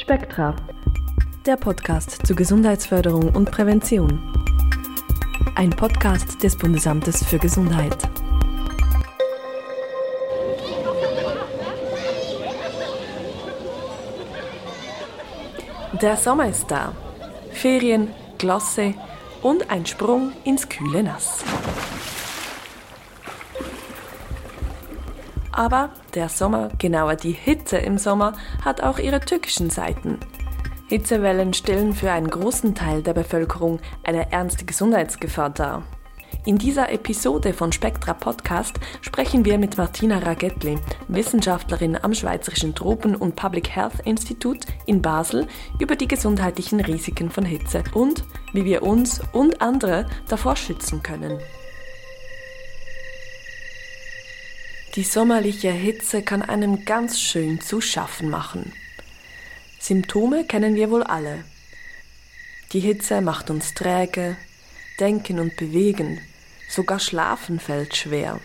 Spektra, der Podcast zur Gesundheitsförderung und Prävention. Ein Podcast des Bundesamtes für Gesundheit. Der Sommer ist da. Ferien, Glosse und ein Sprung ins kühle Nass. Aber der Sommer, genauer die Hitze im Sommer, hat auch ihre tückischen Seiten. Hitzewellen stellen für einen großen Teil der Bevölkerung eine ernste Gesundheitsgefahr dar. In dieser Episode von Spektra Podcast sprechen wir mit Martina Ragetli, Wissenschaftlerin am Schweizerischen Tropen- und Public Health Institut in Basel, über die gesundheitlichen Risiken von Hitze und wie wir uns und andere davor schützen können. Die sommerliche Hitze kann einem ganz schön zu schaffen machen. Symptome kennen wir wohl alle. Die Hitze macht uns träge, denken und bewegen, sogar schlafen fällt schwer.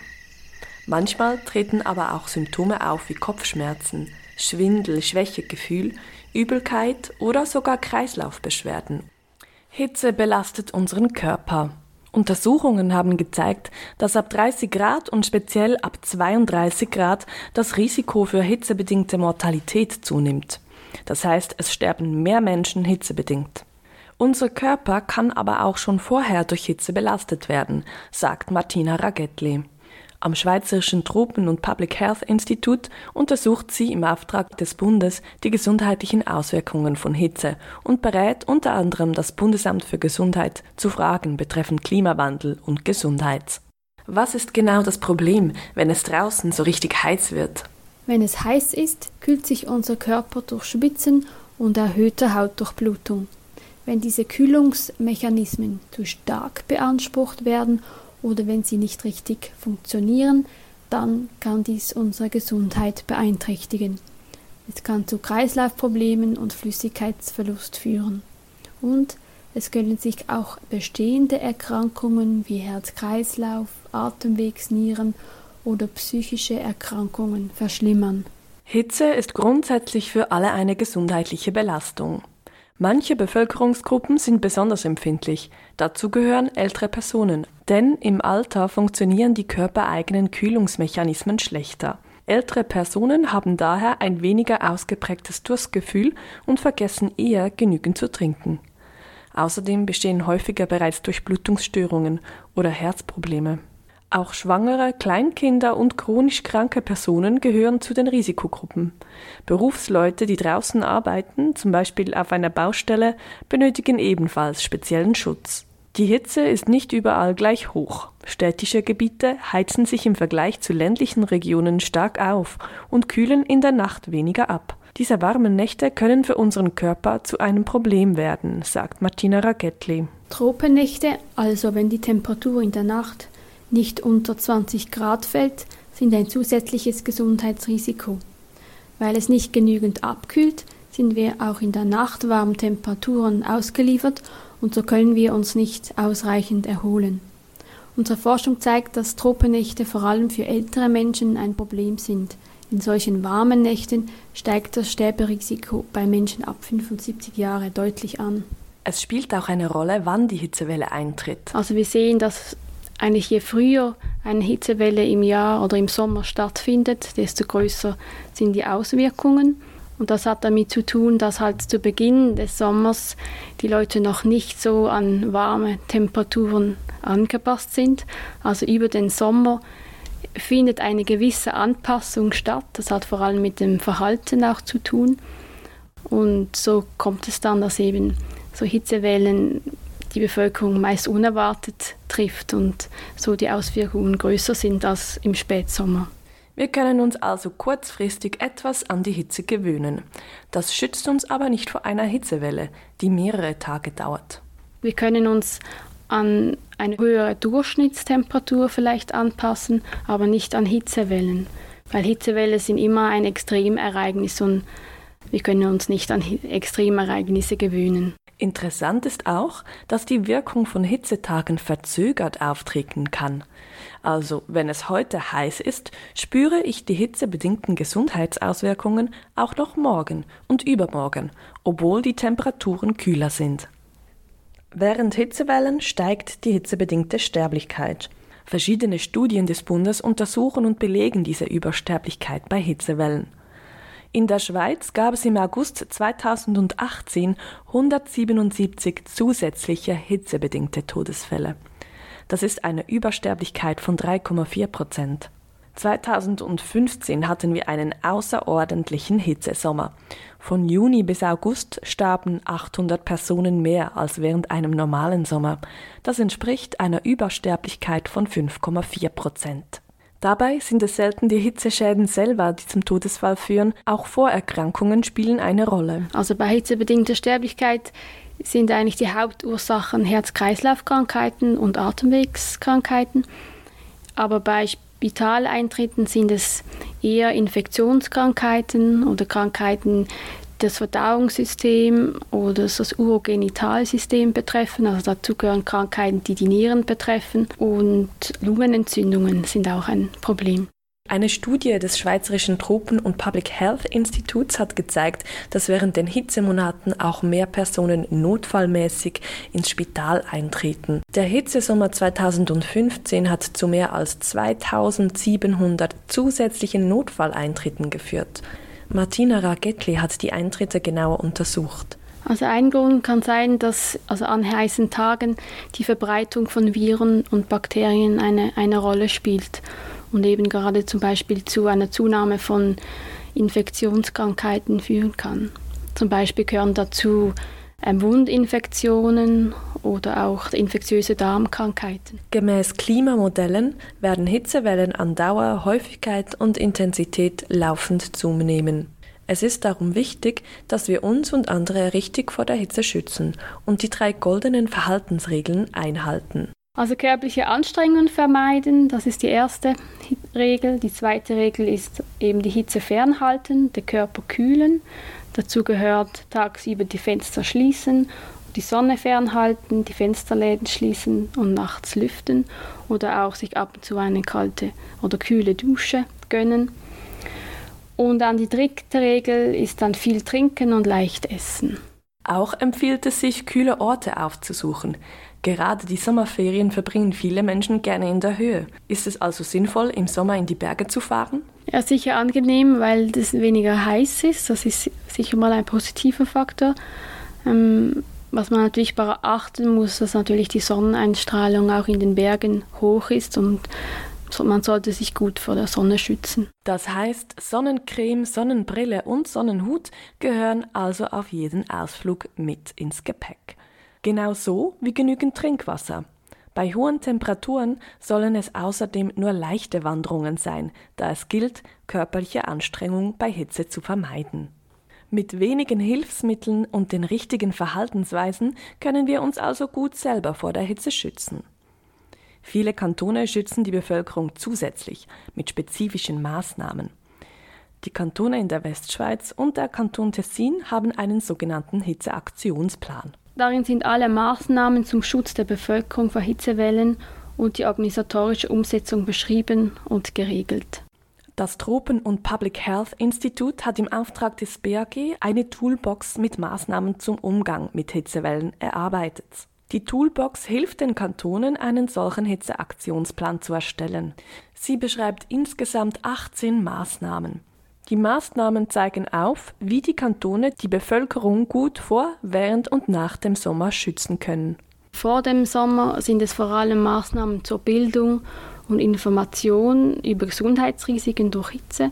Manchmal treten aber auch Symptome auf wie Kopfschmerzen, Schwindel, Schwächegefühl, Übelkeit oder sogar Kreislaufbeschwerden. Hitze belastet unseren Körper Untersuchungen haben gezeigt, dass ab 30 Grad und speziell ab 32 Grad das Risiko für hitzebedingte Mortalität zunimmt. Das heißt, es sterben mehr Menschen hitzebedingt. Unser Körper kann aber auch schon vorher durch Hitze belastet werden, sagt Martina Ragetli. Am Schweizerischen Tropen- und Public Health Institut untersucht sie im Auftrag des Bundes die gesundheitlichen Auswirkungen von Hitze und berät unter anderem das Bundesamt für Gesundheit zu Fragen betreffend Klimawandel und Gesundheit. Was ist genau das Problem, wenn es draußen so richtig heiß wird? Wenn es heiß ist, kühlt sich unser Körper durch Schwitzen und erhöhte Hautdurchblutung. Wenn diese Kühlungsmechanismen zu stark beansprucht werden oder wenn sie nicht richtig funktionieren, dann kann dies unsere Gesundheit beeinträchtigen. Es kann zu Kreislaufproblemen und Flüssigkeitsverlust führen. Und es können sich auch bestehende Erkrankungen wie Herz-Kreislauf, Atemwegsnieren oder psychische Erkrankungen verschlimmern. Hitze ist grundsätzlich für alle eine gesundheitliche Belastung. Manche Bevölkerungsgruppen sind besonders empfindlich. Dazu gehören ältere Personen, denn im Alter funktionieren die körpereigenen Kühlungsmechanismen schlechter. Ältere Personen haben daher ein weniger ausgeprägtes Durstgefühl und vergessen eher genügend zu trinken. Außerdem bestehen häufiger bereits Durchblutungsstörungen oder Herzprobleme. Auch schwangere, Kleinkinder und chronisch kranke Personen gehören zu den Risikogruppen. Berufsleute, die draußen arbeiten, zum Beispiel auf einer Baustelle, benötigen ebenfalls speziellen Schutz. Die Hitze ist nicht überall gleich hoch. Städtische Gebiete heizen sich im Vergleich zu ländlichen Regionen stark auf und kühlen in der Nacht weniger ab. Diese warmen Nächte können für unseren Körper zu einem Problem werden, sagt Martina Ragetli. Tropennächte, also wenn die Temperatur in der Nacht nicht unter 20 Grad fällt, sind ein zusätzliches Gesundheitsrisiko. Weil es nicht genügend abkühlt, sind wir auch in der Nacht warmen Temperaturen ausgeliefert und so können wir uns nicht ausreichend erholen. Unsere Forschung zeigt, dass Tropennächte vor allem für ältere Menschen ein Problem sind. In solchen warmen Nächten steigt das Sterberisiko bei Menschen ab 75 Jahre deutlich an. Es spielt auch eine Rolle, wann die Hitzewelle eintritt. Also wir sehen, dass eigentlich je früher eine Hitzewelle im Jahr oder im Sommer stattfindet, desto größer sind die Auswirkungen. Und das hat damit zu tun, dass halt zu Beginn des Sommers die Leute noch nicht so an warme Temperaturen angepasst sind. Also über den Sommer findet eine gewisse Anpassung statt. Das hat vor allem mit dem Verhalten auch zu tun. Und so kommt es dann, dass eben so Hitzewellen die Bevölkerung meist unerwartet trifft und so die Auswirkungen größer sind als im Spätsommer. Wir können uns also kurzfristig etwas an die Hitze gewöhnen. Das schützt uns aber nicht vor einer Hitzewelle, die mehrere Tage dauert. Wir können uns an eine höhere Durchschnittstemperatur vielleicht anpassen, aber nicht an Hitzewellen, weil Hitzewellen sind immer ein Extremereignis und wir können uns nicht an Extremereignisse gewöhnen. Interessant ist auch, dass die Wirkung von Hitzetagen verzögert auftreten kann. Also, wenn es heute heiß ist, spüre ich die hitzebedingten Gesundheitsauswirkungen auch noch morgen und übermorgen, obwohl die Temperaturen kühler sind. Während Hitzewellen steigt die hitzebedingte Sterblichkeit. Verschiedene Studien des Bundes untersuchen und belegen diese Übersterblichkeit bei Hitzewellen. In der Schweiz gab es im August 2018 177 zusätzliche hitzebedingte Todesfälle. Das ist eine Übersterblichkeit von 3,4 Prozent. 2015 hatten wir einen außerordentlichen Hitzesommer. Von Juni bis August starben 800 Personen mehr als während einem normalen Sommer. Das entspricht einer Übersterblichkeit von 5,4 Prozent. Dabei sind es selten die Hitzeschäden selber, die zum Todesfall führen, auch Vorerkrankungen spielen eine Rolle. Also bei hitzebedingter Sterblichkeit sind eigentlich die Hauptursachen Herz-Kreislauf-Krankheiten und Atemwegskrankheiten. Aber bei Spitaleintritten sind es eher Infektionskrankheiten oder Krankheiten das Verdauungssystem oder das Urogenitalsystem betreffen. Also dazu gehören Krankheiten, die die Nieren betreffen und Lungenentzündungen sind auch ein Problem. Eine Studie des Schweizerischen Tropen- und Public Health Instituts hat gezeigt, dass während den Hitzemonaten auch mehr Personen notfallmäßig ins Spital eintreten. Der Hitzesommer 2015 hat zu mehr als 2700 zusätzlichen Notfalleintritten geführt. Martina Ragetli hat die Eintritte genauer untersucht. Also ein Grund kann sein, dass also an heißen Tagen die Verbreitung von Viren und Bakterien eine, eine Rolle spielt und eben gerade zum Beispiel zu einer Zunahme von Infektionskrankheiten führen kann. Zum Beispiel gehören dazu Wundinfektionen oder auch infektiöse Darmkrankheiten. Gemäß Klimamodellen werden Hitzewellen an Dauer, Häufigkeit und Intensität laufend zunehmen. Es ist darum wichtig, dass wir uns und andere richtig vor der Hitze schützen und die drei goldenen Verhaltensregeln einhalten. Also körperliche Anstrengungen vermeiden, das ist die erste Regel. Die zweite Regel ist eben die Hitze fernhalten, den Körper kühlen. Dazu gehört tagsüber die Fenster schließen, die Sonne fernhalten, die Fensterläden schließen und nachts lüften oder auch sich ab und zu eine kalte oder kühle Dusche gönnen. Und dann die dritte Regel ist dann viel trinken und leicht essen. Auch empfiehlt es sich, kühle Orte aufzusuchen. Gerade die Sommerferien verbringen viele Menschen gerne in der Höhe. Ist es also sinnvoll, im Sommer in die Berge zu fahren? Ja, sicher angenehm, weil es weniger heiß ist. Das ist sicher mal ein positiver Faktor. Ähm, was man natürlich beachten muss, dass natürlich die Sonneneinstrahlung auch in den Bergen hoch ist und man sollte sich gut vor der Sonne schützen. Das heißt, Sonnencreme, Sonnenbrille und Sonnenhut gehören also auf jeden Ausflug mit ins Gepäck. Genauso wie genügend Trinkwasser. Bei hohen Temperaturen sollen es außerdem nur leichte Wanderungen sein, da es gilt, körperliche Anstrengung bei Hitze zu vermeiden. Mit wenigen Hilfsmitteln und den richtigen Verhaltensweisen können wir uns also gut selber vor der Hitze schützen. Viele Kantone schützen die Bevölkerung zusätzlich mit spezifischen Maßnahmen. Die Kantone in der Westschweiz und der Kanton Tessin haben einen sogenannten Hitzeaktionsplan. Darin sind alle Maßnahmen zum Schutz der Bevölkerung vor Hitzewellen und die organisatorische Umsetzung beschrieben und geregelt. Das Tropen- und Public Health Institute hat im Auftrag des BAG eine Toolbox mit Maßnahmen zum Umgang mit Hitzewellen erarbeitet. Die Toolbox hilft den Kantonen, einen solchen Hitzeaktionsplan zu erstellen. Sie beschreibt insgesamt 18 Maßnahmen. Die Maßnahmen zeigen auf, wie die Kantone die Bevölkerung gut vor, während und nach dem Sommer schützen können. Vor dem Sommer sind es vor allem Maßnahmen zur Bildung und Information über Gesundheitsrisiken durch Hitze.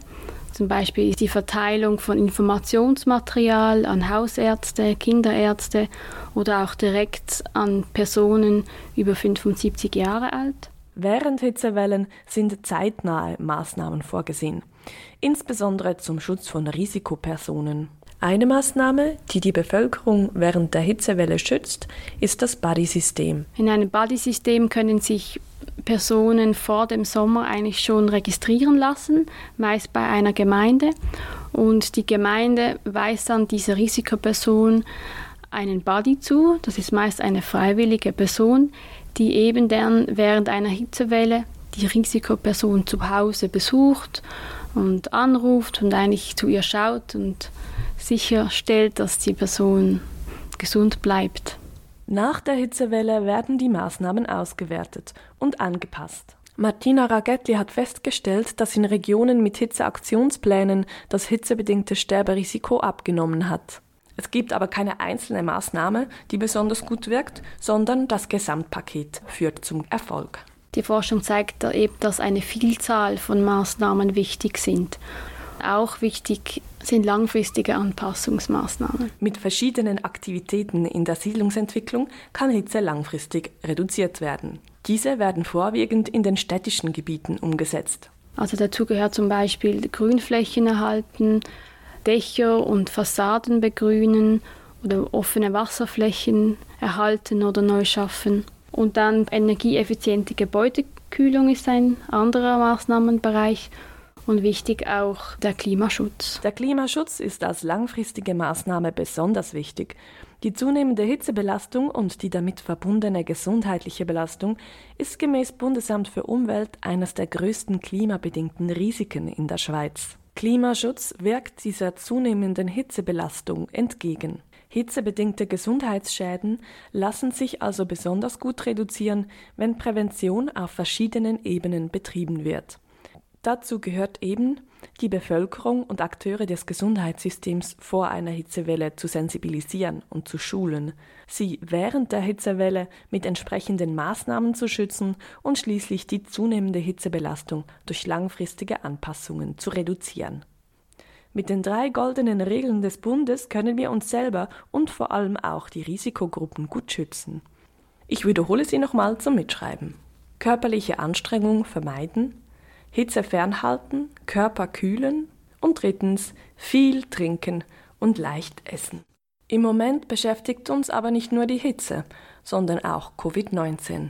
Zum Beispiel ist die Verteilung von Informationsmaterial an Hausärzte, Kinderärzte oder auch direkt an Personen über 75 Jahre alt. Während Hitzewellen sind zeitnahe Maßnahmen vorgesehen insbesondere zum Schutz von Risikopersonen. Eine Maßnahme, die die Bevölkerung während der Hitzewelle schützt, ist das Buddy-System. In einem Buddy-System können sich Personen vor dem Sommer eigentlich schon registrieren lassen, meist bei einer Gemeinde. Und die Gemeinde weist dann dieser Risikoperson einen Buddy zu, das ist meist eine freiwillige Person, die eben dann während einer Hitzewelle die Risikoperson zu Hause besucht und anruft und eigentlich zu ihr schaut und sicherstellt, dass die Person gesund bleibt. Nach der Hitzewelle werden die Maßnahmen ausgewertet und angepasst. Martina Ragetti hat festgestellt, dass in Regionen mit Hitzeaktionsplänen das hitzebedingte Sterberisiko abgenommen hat. Es gibt aber keine einzelne Maßnahme, die besonders gut wirkt, sondern das Gesamtpaket führt zum Erfolg. Die Forschung zeigt eben, dass eine Vielzahl von Maßnahmen wichtig sind. Auch wichtig sind langfristige Anpassungsmaßnahmen. Mit verschiedenen Aktivitäten in der Siedlungsentwicklung kann Hitze langfristig reduziert werden. Diese werden vorwiegend in den städtischen Gebieten umgesetzt. Also dazu gehört zum Beispiel Grünflächen erhalten, Dächer und Fassaden begrünen oder offene Wasserflächen erhalten oder neu schaffen. Und dann energieeffiziente Gebäudekühlung ist ein anderer Maßnahmenbereich und wichtig auch der Klimaschutz. Der Klimaschutz ist als langfristige Maßnahme besonders wichtig. Die zunehmende Hitzebelastung und die damit verbundene gesundheitliche Belastung ist gemäß Bundesamt für Umwelt eines der größten klimabedingten Risiken in der Schweiz. Klimaschutz wirkt dieser zunehmenden Hitzebelastung entgegen. Hitzebedingte Gesundheitsschäden lassen sich also besonders gut reduzieren, wenn Prävention auf verschiedenen Ebenen betrieben wird. Dazu gehört eben, die Bevölkerung und Akteure des Gesundheitssystems vor einer Hitzewelle zu sensibilisieren und zu schulen, sie während der Hitzewelle mit entsprechenden Maßnahmen zu schützen und schließlich die zunehmende Hitzebelastung durch langfristige Anpassungen zu reduzieren. Mit den drei goldenen Regeln des Bundes können wir uns selber und vor allem auch die Risikogruppen gut schützen. Ich wiederhole sie nochmal zum Mitschreiben. Körperliche Anstrengung vermeiden, Hitze fernhalten, Körper kühlen und drittens viel trinken und leicht essen. Im Moment beschäftigt uns aber nicht nur die Hitze, sondern auch Covid-19.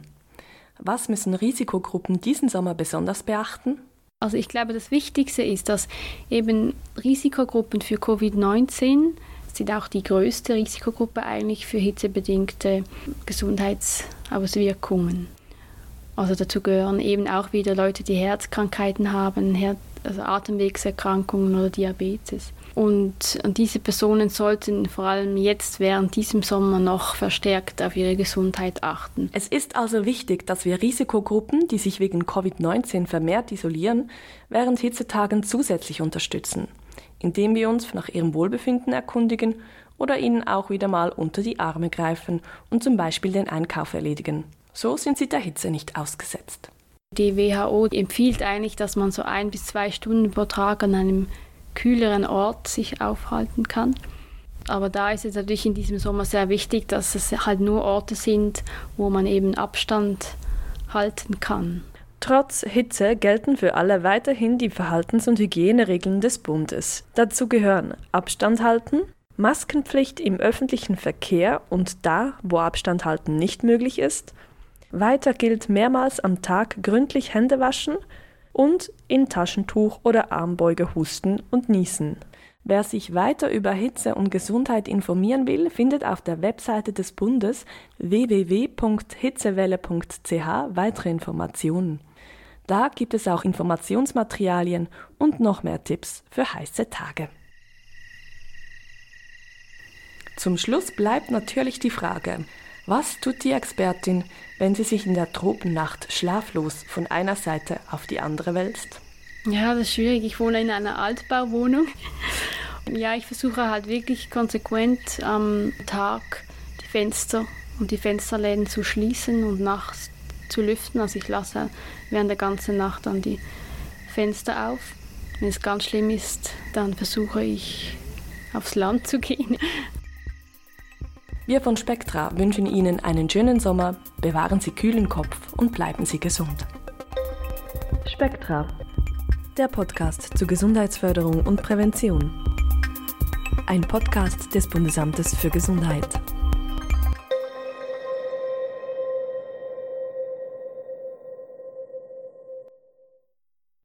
Was müssen Risikogruppen diesen Sommer besonders beachten? Also ich glaube, das Wichtigste ist, dass eben Risikogruppen für Covid-19 sind auch die größte Risikogruppe eigentlich für hitzebedingte Gesundheitsauswirkungen. Also dazu gehören eben auch wieder Leute, die Herzkrankheiten haben, Her also Atemwegserkrankungen oder Diabetes. Und, und diese Personen sollten vor allem jetzt während diesem Sommer noch verstärkt auf ihre Gesundheit achten. Es ist also wichtig, dass wir Risikogruppen, die sich wegen Covid-19 vermehrt isolieren, während Hitzetagen zusätzlich unterstützen, indem wir uns nach ihrem Wohlbefinden erkundigen oder ihnen auch wieder mal unter die Arme greifen und zum Beispiel den Einkauf erledigen. So sind sie der Hitze nicht ausgesetzt. Die WHO empfiehlt eigentlich, dass man so ein bis zwei Stunden pro Tag an einem kühleren Ort sich aufhalten kann. Aber da ist es natürlich in diesem Sommer sehr wichtig, dass es halt nur Orte sind, wo man eben Abstand halten kann. Trotz Hitze gelten für alle weiterhin die Verhaltens- und Hygieneregeln des Bundes. Dazu gehören Abstand halten, Maskenpflicht im öffentlichen Verkehr und da, wo Abstand halten nicht möglich ist, weiter gilt mehrmals am Tag gründlich Hände waschen und in Taschentuch oder Armbeuge husten und niesen. Wer sich weiter über Hitze und Gesundheit informieren will, findet auf der Webseite des Bundes www.hitzewelle.ch weitere Informationen. Da gibt es auch Informationsmaterialien und noch mehr Tipps für heiße Tage. Zum Schluss bleibt natürlich die Frage, was tut die Expertin, wenn sie sich in der Tropennacht schlaflos von einer Seite auf die andere wälzt? Ja, das ist schwierig. Ich wohne in einer Altbauwohnung. Ja, ich versuche halt wirklich konsequent am Tag die Fenster und die Fensterläden zu schließen und nachts zu lüften. Also ich lasse während der ganzen Nacht dann die Fenster auf. Wenn es ganz schlimm ist, dann versuche ich aufs Land zu gehen wir von Spektra wünschen Ihnen einen schönen Sommer, bewahren Sie kühlen Kopf und bleiben Sie gesund. Spektra, der Podcast zur Gesundheitsförderung und Prävention. Ein Podcast des Bundesamtes für Gesundheit.